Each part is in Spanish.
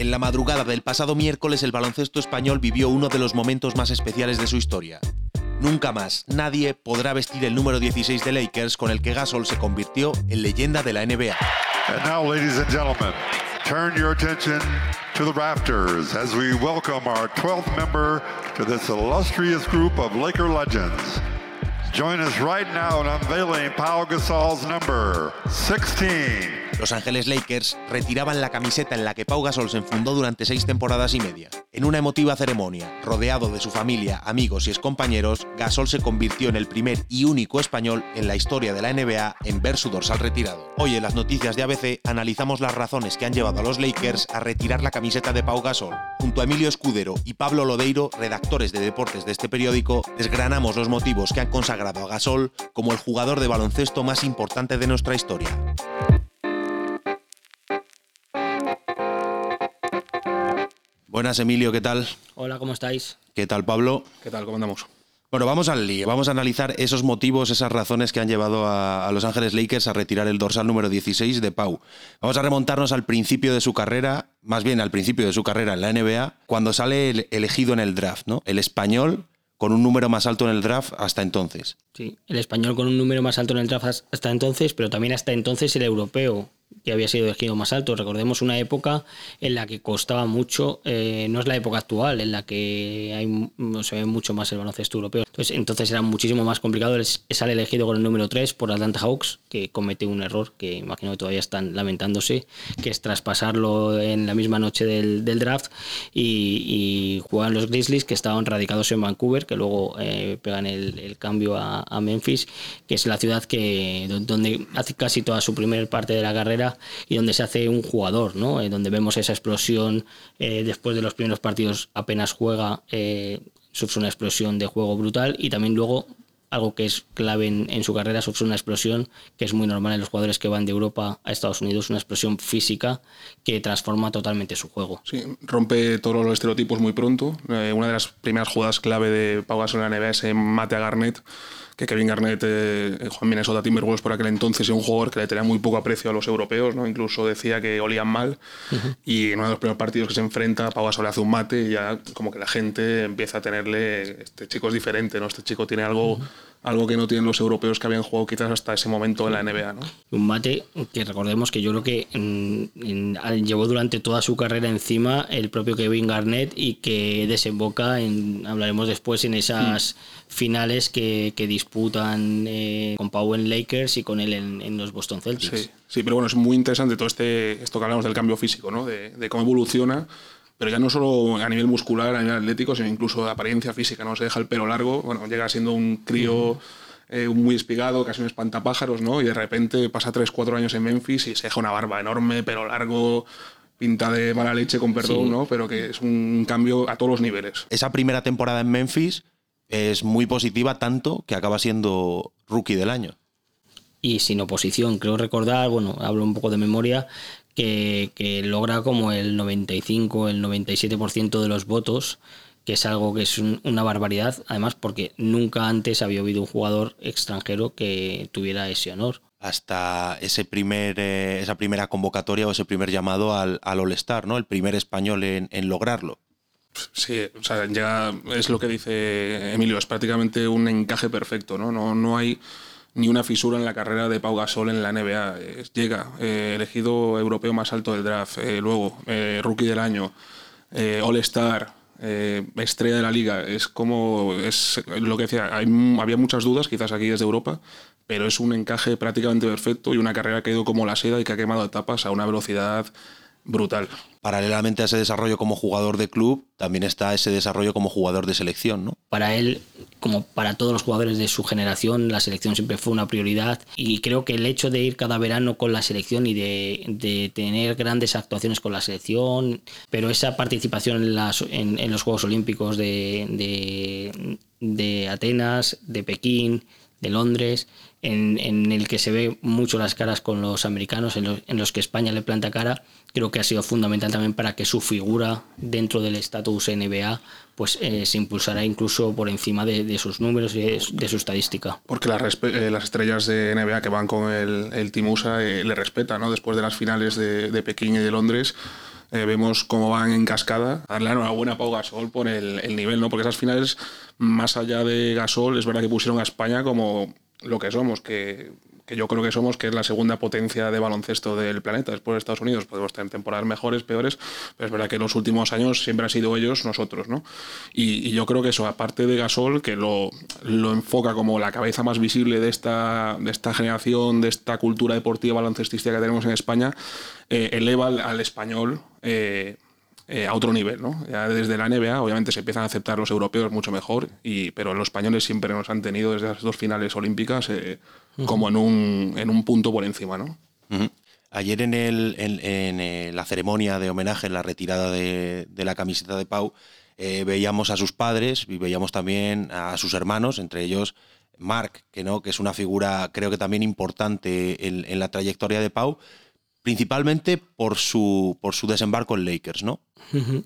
En la madrugada del pasado miércoles el baloncesto español vivió uno de los momentos más especiales de su historia. Nunca más nadie podrá vestir el número 16 de Lakers con el que Gasol se convirtió en leyenda de la NBA. And now, ladies and gentlemen, turn your attention to the rafters as we welcome our 12th member to this illustrious group of Laker legends. Join us right now in unveiling Pau Gasol's number 16. Los Ángeles Lakers retiraban la camiseta en la que Pau Gasol se enfundó durante seis temporadas y media. En una emotiva ceremonia, rodeado de su familia, amigos y excompañeros, Gasol se convirtió en el primer y único español en la historia de la NBA en ver su dorsal retirado. Hoy en las noticias de ABC analizamos las razones que han llevado a los Lakers a retirar la camiseta de Pau Gasol. Junto a Emilio Escudero y Pablo Lodeiro, redactores de deportes de este periódico, desgranamos los motivos que han consagrado a Gasol como el jugador de baloncesto más importante de nuestra historia. Buenas, Emilio, ¿qué tal? Hola, ¿cómo estáis? ¿Qué tal, Pablo? ¿Qué tal? ¿Cómo andamos? Bueno, vamos al lío. Vamos a analizar esos motivos, esas razones que han llevado a, a, Los Ángeles Lakers a retirar el dorsal número 16 de Pau. Vamos a remontarnos al principio de su carrera, más bien al principio de su carrera en la NBA, cuando sale el, elegido en el draft, ¿no? El español con un número más alto en el draft hasta entonces. Sí, el español con un número más alto en el draft hasta entonces, pero también hasta entonces el europeo, que había sido elegido más alto. Recordemos una época en la que costaba mucho, eh, no es la época actual, en la que hay, se ve mucho más el baloncesto europeo. Entonces, entonces era muchísimo más complicado sale elegido con el número 3 por Atlanta Hawks, que comete un error que imagino que todavía están lamentándose, que es traspasarlo en la misma noche del, draft y, y, juegan los Grizzlies, que estaban radicados en Vancouver, que luego eh, pegan el, cambio a, Memphis, que es la ciudad que donde hace casi toda su primera parte de la carrera y donde se hace un jugador, ¿no? Eh, donde vemos esa explosión eh, después de los primeros partidos apenas juega, sufre una explosión de juego brutal y también luego algo que es clave en, su carrera, sufre una explosión que es muy normal en los jugadores que van de Europa a Estados Unidos, una explosión física que transforma totalmente su juego. Sí, rompe todos los estereotipos muy pronto. Eh, una de las primeras jugadas clave de Pau Gasol en la NBA es mate a Garnett que Kevin Garnett eh, jugó en Minnesota Timberwolves por aquel entonces era un jugador que le tenía muy poco aprecio a los europeos, ¿no? incluso decía que olían mal uh -huh. y en uno de los primeros partidos que se enfrenta Pau Gasol le hace un mate y ya como que la gente empieza a tenerle este chico es diferente, ¿no? este chico tiene algo, uh -huh. Algo que no tienen los europeos que habían jugado quizás hasta ese momento en la NBA. ¿no? Un mate que recordemos que yo creo que en, en, llevó durante toda su carrera encima el propio Kevin Garnett y que desemboca en, hablaremos después, en esas uh finales que, que disputan eh, con Pau en Lakers y con él en, en, los Boston Celtics. Sí, sí, pero bueno, es muy interesante todo este, esto que hablamos del cambio físico, ¿no? de, de cómo evoluciona pero ya no solo a nivel muscular, a nivel atlético, sino incluso de apariencia física, ¿no? Se deja el pelo largo, bueno, llega siendo un crío eh, muy espigado, casi un espantapájaros, ¿no? Y de repente pasa 3-4 años en Memphis y se deja una barba enorme, pelo largo, pinta de mala leche, con perdón, sí. ¿no? Pero que es un cambio a todos los niveles. Esa primera temporada en Memphis es muy positiva, tanto que acaba siendo rookie del año. Y sin oposición, creo recordar, bueno, hablo un poco de memoria, que, que logra como el 95, el 97% de los votos, que es algo que es un, una barbaridad, además porque nunca antes había habido un jugador extranjero que tuviera ese honor. Hasta ese primer, eh, esa primera convocatoria o ese primer llamado al, al All-Star, ¿no? El primer español en, en lograrlo. Sí, o sea, ya es lo que dice Emilio, es prácticamente un encaje perfecto, ¿no? No, no hay ni una fisura en la carrera de Pau Gasol en la NBA. Llega, eh, elegido europeo más alto del draft, eh, luego eh, rookie del año, All-Star, estrella de la liga. Es como, es lo que decía, hay, había muchas dudas quizás aquí desde Europa, pero es un encaje prácticamente perfecto y una carrera que ha ido como la seda y que ha quemado etapas a una velocidad brutal. Paralelamente a ese desarrollo como jugador de club, también está ese desarrollo como jugador de selección, ¿no? Para él, como para todos los jugadores de su generación, la selección siempre fue una prioridad y creo que el hecho de ir cada verano con la selección y de, de tener grandes actuaciones con la selección, pero esa participación en, las, en, en los Juegos Olímpicos de, de, de Atenas, de Pekín, de Londres, en, el que se ve mucho las caras con los americanos, en los, que España le planta cara, creo que ha sido fundamental también para que su figura dentro del estatus NBA pues eh, se impulsará incluso por encima de, de sus números y de, su estadística. Porque las, eh, las, estrellas de NBA que van con el, el eh, le respetan, ¿no? Después de las finales de, de Pekín y de Londres, vemos cómo van en cascada. Darle enhorabuena a Pau Gasol por el, nivel, ¿no? Porque esas finales, más allá de Gasol, es verdad que pusieron a España como lo que somos, que que yo creo que somos, que es la segunda potencia de baloncesto del planeta después de Estados Unidos. Podemos tener temporadas mejores, peores, pero es verdad que en los últimos años siempre han sido ellos nosotros, ¿no? Y, yo creo que eso, aparte de Gasol, que lo, lo, enfoca como la cabeza más visible de esta, de esta generación, de esta cultura deportiva baloncestística que tenemos en España, eh, eleva al, español. Eh, eh, a otro nivel, ¿no? Ya desde la NBA, obviamente se empiezan a aceptar los europeos mucho mejor, y, pero los españoles siempre nos han tenido desde las dos finales olímpicas como en un, en un punto por encima, ¿no? Ayer en, el, en, eh, la ceremonia de homenaje, en la retirada de, la camiseta de Pau, eh, veíamos a sus padres y veíamos también a sus hermanos, entre ellos Mark, que no, que es una figura creo que también importante en, en la trayectoria de Pau, principalmente por su, por su desembarco en Lakers, ¿no?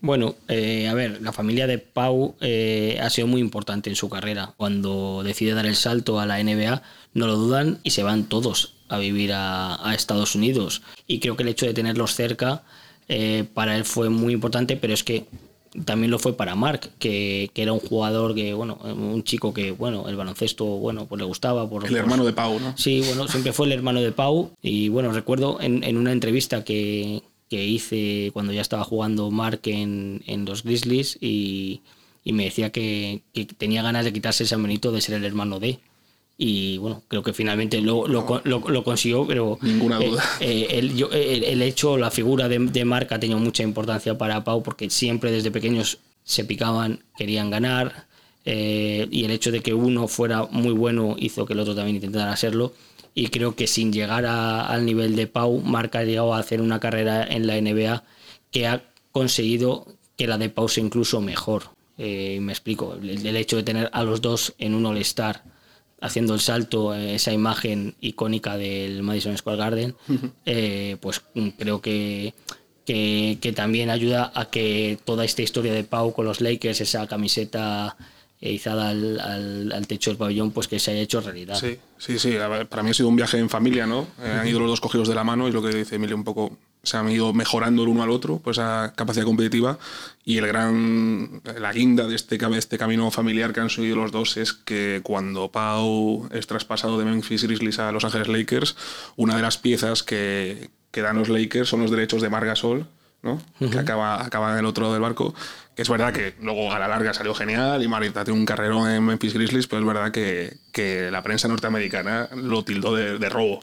Bueno, eh, a ver, la familia de Pau eh, ha sido muy importante en su carrera. Cuando decide dar el salto a la NBA, no lo dudan y se van todos a vivir a, Estados Unidos. Y creo que el hecho de tenerlos cerca eh, para él fue muy importante, pero es que también lo fue para Mark, que, era un jugador que, bueno, un chico que, bueno, el baloncesto, bueno, pues le gustaba. Por, el hermano de Pau, ¿no? Sí, bueno, siempre fue el hermano de Pau. Y bueno, recuerdo en, una entrevista que, hice cuando ya estaba jugando Mark en, los Grizzlies y, me decía que, que, tenía ganas de quitarse ese amenito de ser el hermano de y bueno, creo que finalmente lo, lo, lo, consiguió, pero ninguna duda. Eh, eh, el, el, hecho, la figura de, de Marc ha tenido mucha importancia para Pau porque siempre desde pequeños se picaban, querían ganar eh, y el hecho de que uno fuera muy bueno hizo que el otro también intentara hacerlo y creo que sin llegar al nivel de Pau, Marc ha llegado a hacer una carrera en la NBA que ha conseguido que la de Pau sea incluso mejor. me explico, el, el hecho de tener a los dos en un All-Star haciendo el salto, esa imagen icónica del Madison Square Garden, eh, pues creo que, que, también ayuda a que toda esta historia de Pau con los Lakers, esa camiseta izada al, al, techo del pabellón, pues que se haya hecho realidad. Sí, sí, sí. Para mí ha sido un viaje en familia, ¿no? Eh, han ido los dos cogidos de la mano y lo que dice Emilio un poco se han ido mejorando el uno al otro, pues esa capacidad competitiva y el gran, la guinda de este, este camino familiar que han subido los dos es que cuando Pau es traspasado de Memphis Grizzlies a Los Ángeles Lakers, una de las piezas que, que dan los Lakers son los derechos de Margasol, ¿no? que acaba, acaba en el otro del barco, que es verdad que luego a la larga salió genial y Marita tiene un carrerón en Memphis Grizzlies, pero es verdad que, que la prensa norteamericana lo tildó de, de robo.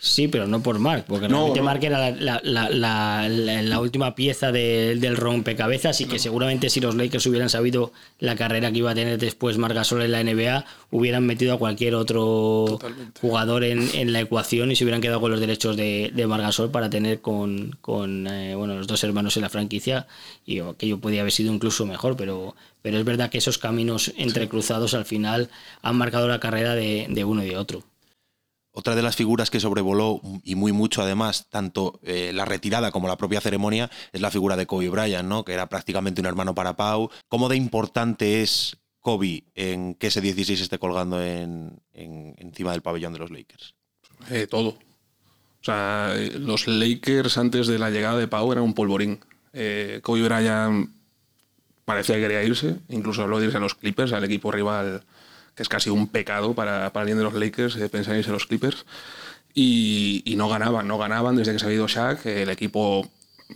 Sí, pero no por Mark, porque no, Mark era la, última pieza del rompecabezas y que seguramente si los Lakers hubieran sabido la carrera que iba a tener después Marc Gasol en la NBA, hubieran metido a cualquier otro jugador en, la ecuación y se hubieran quedado con los derechos de, de Marc Gasol para tener con, eh, bueno, los dos hermanos en la franquicia y aquello podía haber sido incluso mejor, pero, pero es verdad que esos caminos entrecruzados al final han marcado la carrera de uno y de otro. Otra de las figuras que sobrevoló y muy mucho además, tanto eh, la retirada como la propia ceremonia, es la figura de Kobe Bryant, ¿no? que era prácticamente un hermano para Pau. ¿Cómo de importante es Kobe en que ese 16 esté colgando en, encima del pabellón de los Lakers? Eh, todo. O sea, los Lakers antes de la llegada de Pau eran un polvorín. Eh, Kobe Bryant parecía que quería irse, incluso habló de irse a los Clippers, al equipo rival es casi un pecado para, para alguien de los Lakers eh, pensar en irse a los Clippers. Y, y, no ganaban, no ganaban desde que se ha ido Shaq. El equipo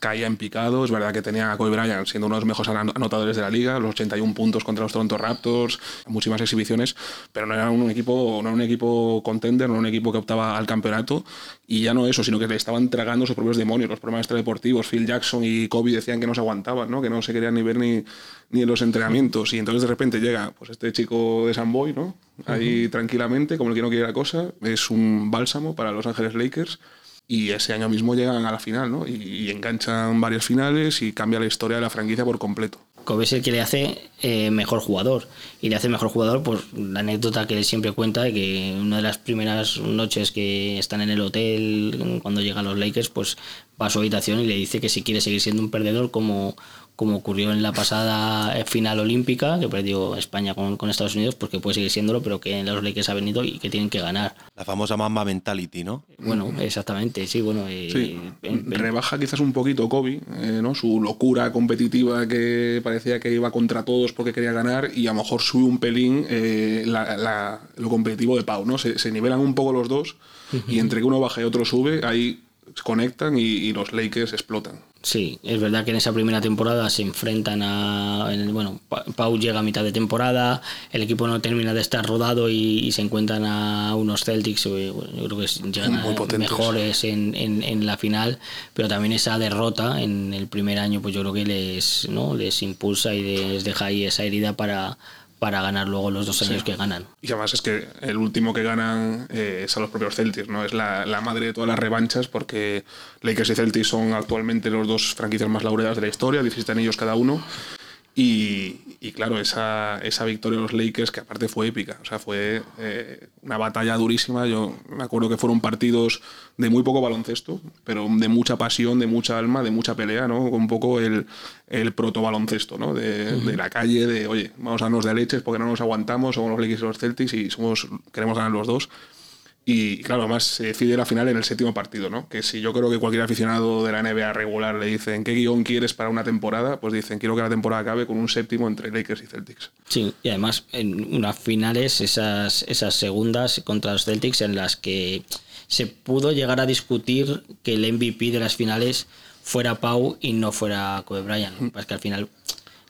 caía en picado. Es verdad que tenía a Kobe Bryant siendo uno de los mejores anotadores de la liga, los 81 puntos contra los Toronto Raptors, muchísimas exhibiciones, pero no era un equipo, no era un equipo contender, no era un equipo que optaba al campeonato. Y ya no eso, sino que le estaban tragando sus propios demonios, los problemas extradeportivos. Phil Jackson y Kobe decían que no se aguantaban, ¿no? que no se querían ni ver ni, ni en los entrenamientos. Y entonces de repente llega pues este chico de San Boy, ¿no? ahí tranquilamente, como el que no quiere la cosa, es un bálsamo para Los Ángeles Lakers y ese año mismo llegan a la final, ¿no? Y, enganchan varias finales y cambia la historia de la franquicia por completo. Kobe es el que le hace eh, mejor jugador. Y le hace mejor jugador por la anécdota que él siempre cuenta de que una de las primeras noches que están en el hotel, cuando llegan los Lakers, pues va a su habitación y le dice que si quiere seguir siendo un perdedor como, como ocurrió en la pasada eh, final olímpica, que perdió España con, con, Estados Unidos, porque puede seguir siéndolo, pero que en los Lakers ha venido y que tienen que ganar. La famosa Mamba Mentality, ¿no? Bueno, exactamente, sí, bueno. Eh, sí. Rebaja quizás un poquito Kobe, eh, ¿no? Su locura competitiva que parecía que iba contra todos porque quería ganar y a lo mejor sube un pelín eh, la, la, lo competitivo de Pau, ¿no? Se, se nivelan un poco los dos y entre que uno baja y otro sube, ahí conectan y, y, los Lakers explotan. Sí, es verdad que en esa primera temporada se enfrentan a. Bueno, Pau llega a mitad de temporada, el equipo no termina de estar rodado y, y se encuentran a unos Celtics, bueno, yo creo que llegan Muy mejores en, en, en, la final, pero también esa derrota en el primer año, pues yo creo que les, ¿no? les impulsa y les deja ahí esa herida para para ganar luego los dos años sí. que ganan. Y además es que el último que ganan eh, es a los propios Celtics, ¿no? Es la, la, madre de todas las revanchas porque Lakers y Celtics son actualmente los dos franquicias más laureadas de la historia, 17 anillos cada uno. Y, y, claro, esa, esa victoria de los Lakers, que aparte fue épica, o sea, fue eh, una batalla durísima. Yo me acuerdo que fueron partidos de muy poco baloncesto, pero de mucha pasión, de mucha alma, de mucha pelea, ¿no? Un poco el, el proto-baloncesto, ¿no? De, uh -huh. de, la calle, de, oye, vamos a darnos de leches porque no nos aguantamos, somos los Lakers y los Celtics y somos, queremos ganar los dos. Y claro, además se decide la final en el séptimo partido, ¿no? Que si yo creo que cualquier aficionado de la NBA regular le dicen qué guion quieres para una temporada, pues dicen quiero que la temporada acabe con un séptimo entre Lakers y Celtics. Sí, y además en unas finales, esas, esas segundas contra los Celtics en las que se pudo llegar a discutir que el MVP de las finales fuera Pau y no fuera Kobe Bryant. Mm. Pues que al final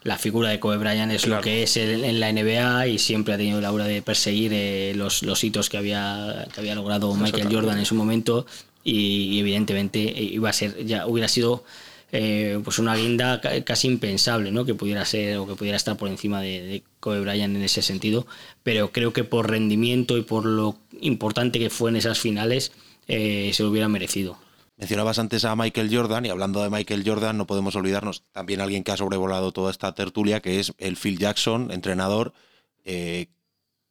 la figura de Kobe Bryant es claro. lo que es en, en, la NBA y siempre ha tenido la hora de perseguir eh, los, los, hitos que había, que había logrado Michael Jordan en su momento y, y evidentemente iba a ser ya hubiera sido eh, pues una guinda casi impensable ¿no? que pudiera ser o que pudiera estar por encima de, de, Kobe Bryant en ese sentido pero creo que por rendimiento y por lo importante que fue en esas finales eh, se lo hubiera merecido Mencionabas antes a Michael Jordan y hablando de Michael Jordan no podemos olvidarnos también alguien que ha sobrevolado toda esta tertulia que es el Phil Jackson, entrenador, eh,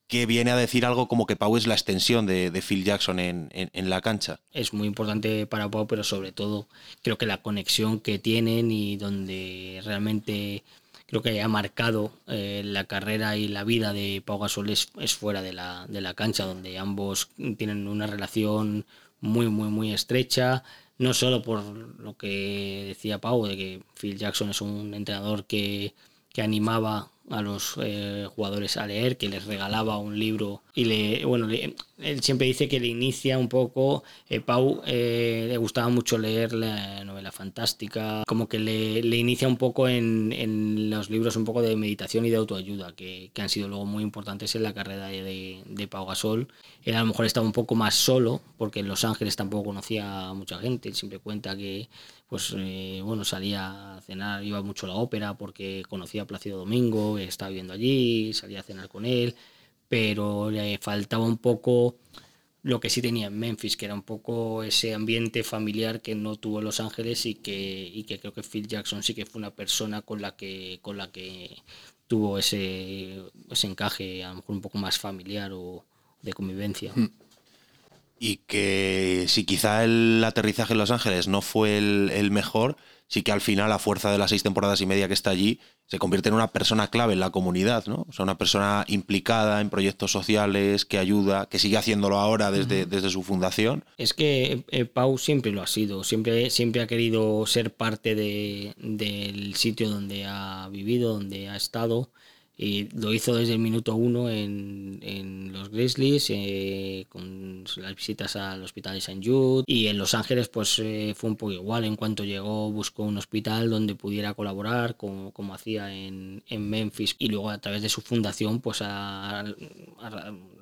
que viene a decir algo como que Pau es la extensión de, de Phil Jackson en, en, la cancha. Es muy importante para Pau, pero sobre todo creo que la conexión que tienen y donde realmente creo que ha marcado eh, la carrera y la vida de Pau Gasol es, es fuera de la, de la cancha, donde ambos tienen una relación muy, muy, muy estrecha, no solo por lo que decía Pau, de que Phil Jackson es un entrenador que, que animaba a los eh, jugadores a leer, que les regalaba un libro y le, bueno, le, él siempre dice que le inicia un poco, eh, Pau eh, le gustaba mucho leer la novela fantástica, como que le, le inicia un poco en, en, los libros un poco de meditación y de autoayuda, que, que han sido luego muy importantes en la carrera de, de, Pau Gasol. Él a lo mejor estaba un poco más solo, porque en Los Ángeles tampoco conocía a mucha gente, él siempre cuenta que pues eh, bueno, salía a cenar, iba mucho a la ópera porque conocía a Plácido Domingo, estaba viviendo allí, salía a cenar con él, pero le faltaba un poco lo que sí tenía en Memphis, que era un poco ese ambiente familiar que no tuvo en Los Ángeles y que, y que creo que Phil Jackson sí que fue una persona con la que, con la que tuvo ese, ese encaje, a lo mejor un poco más familiar o de convivencia. Mm y que si quizá el aterrizaje en Los Ángeles no fue el, el, mejor, sí que al final, a fuerza de las seis temporadas y media que está allí, se convierte en una persona clave en la comunidad, ¿no? O sea, una persona implicada en proyectos sociales, que ayuda, que sigue haciéndolo ahora desde, uh -huh. desde su fundación. Es que eh, Pau siempre lo ha sido, siempre, siempre ha querido ser parte de, del sitio donde ha vivido, donde ha estado y lo hizo desde el minuto uno en, en los Grizzlies, eh, con las visitas al hospital de St. Jude. Y en Los Ángeles, pues eh, fue un poco igual. En cuanto llegó, buscó un hospital donde pudiera colaborar, como, como hacía en, en, Memphis. Y luego, a través de su fundación, pues la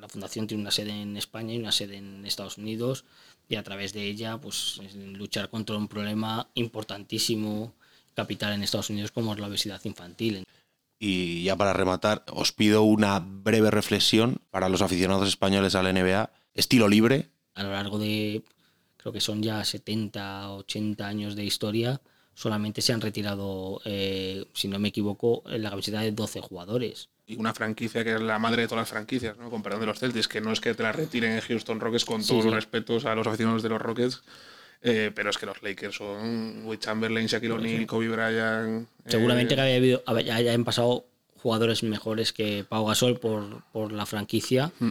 fundación tiene una sede en España y una sede en Estados Unidos. Y a través de ella, pues luchar contra un problema importantísimo capital en Estados Unidos como es la obesidad infantil. Y ya para rematar, os pido una breve reflexión para los aficionados españoles a la NBA. Estilo libre. A lo largo de, creo que son ya 70, 80 años de historia, solamente se han retirado, eh, si no me equivoco, en la camiseta de 12 jugadores. Y una franquicia que es la madre de todas las franquicias, ¿no? con perdón de los Celtics, que no es que te la retiren en Houston Rockets con todos sí. los respetos a los aficionados de los Rockets, Eh, pero es que los Lakers son Will Chamberlain, Shaquille O'Neal, Kobe Bryant. Seguramente eh, que había habido, haya- hayan pasado jugadores mejores que Pau Gasol por, por la franquicia, Mm.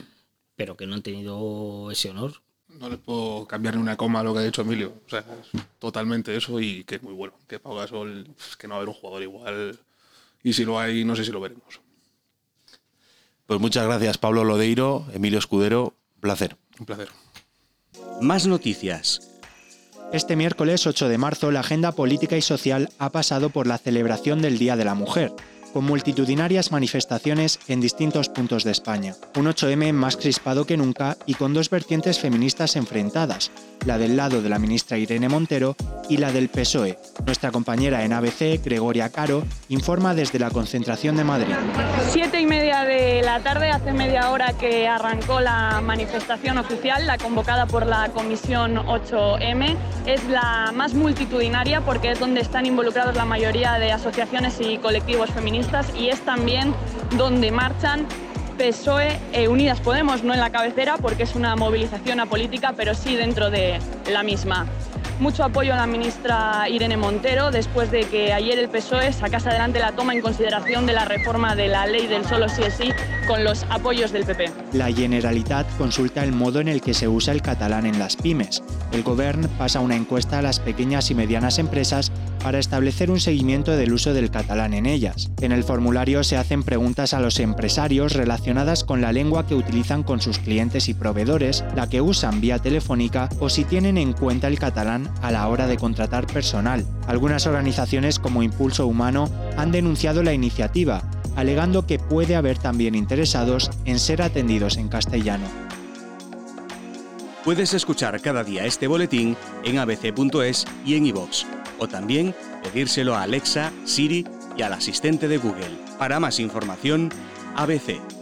pero que no han tenido ese honor. No le puedo cambiar ni una coma a lo que ha dicho Emilio. O sea, es totalmente eso y que es muy bueno. Que Pau Gasol, es que no va a haber un jugador igual. Y si lo hay, no sé si lo veremos. Pues muchas gracias, Pablo Lodeiro, Emilio Escudero, un placer. Un placer. Más noticias. Este miércoles 8 de marzo la agenda política y social ha pasado por la celebración del Día de la Mujer, con multitudinarias manifestaciones en distintos puntos de España. Un 8M más crispado que nunca y con dos vertientes feministas enfrentadas, la del lado de la ministra Irene Montero y la del PSOE. Nuestra compañera en ABC, Gregoria Caro, informa desde la concentración de Madrid. Siete y media de la tarde, hace media hora que arrancó la manifestación oficial, la convocada por la Comisión 8M. Es la más multitudinaria porque es donde están involucrados la mayoría de asociaciones y colectivos feministas y es también donde marchan PSOE e Unidas Podemos, no en la cabecera porque es una movilización apolítica, pero sí dentro de la misma. Mucho apoyo a la ministra Irene Montero después de que ayer el PSOE sacase adelante la toma en consideración de la reforma de la ley del solo sí es sí con los apoyos del PP. La Generalitat consulta el modo en el que se usa el catalán en las pymes. El Govern pasa una encuesta a las pequeñas y medianas empresas para establecer un seguimiento del uso del catalán en ellas. En el formulario se hacen preguntas a los empresarios relacionadas con la lengua que utilizan con sus clientes y proveedores, la que usan vía telefónica o si tienen en cuenta el catalán a la hora de contratar personal. Algunas organizaciones como Impulso Humano han denunciado la iniciativa, alegando que puede haber también interesados en ser atendidos en castellano. Puedes escuchar cada día este boletín en abc.es y en o también pedírselo a Alexa, Siri y al asistente de Google. Para más información, ABC.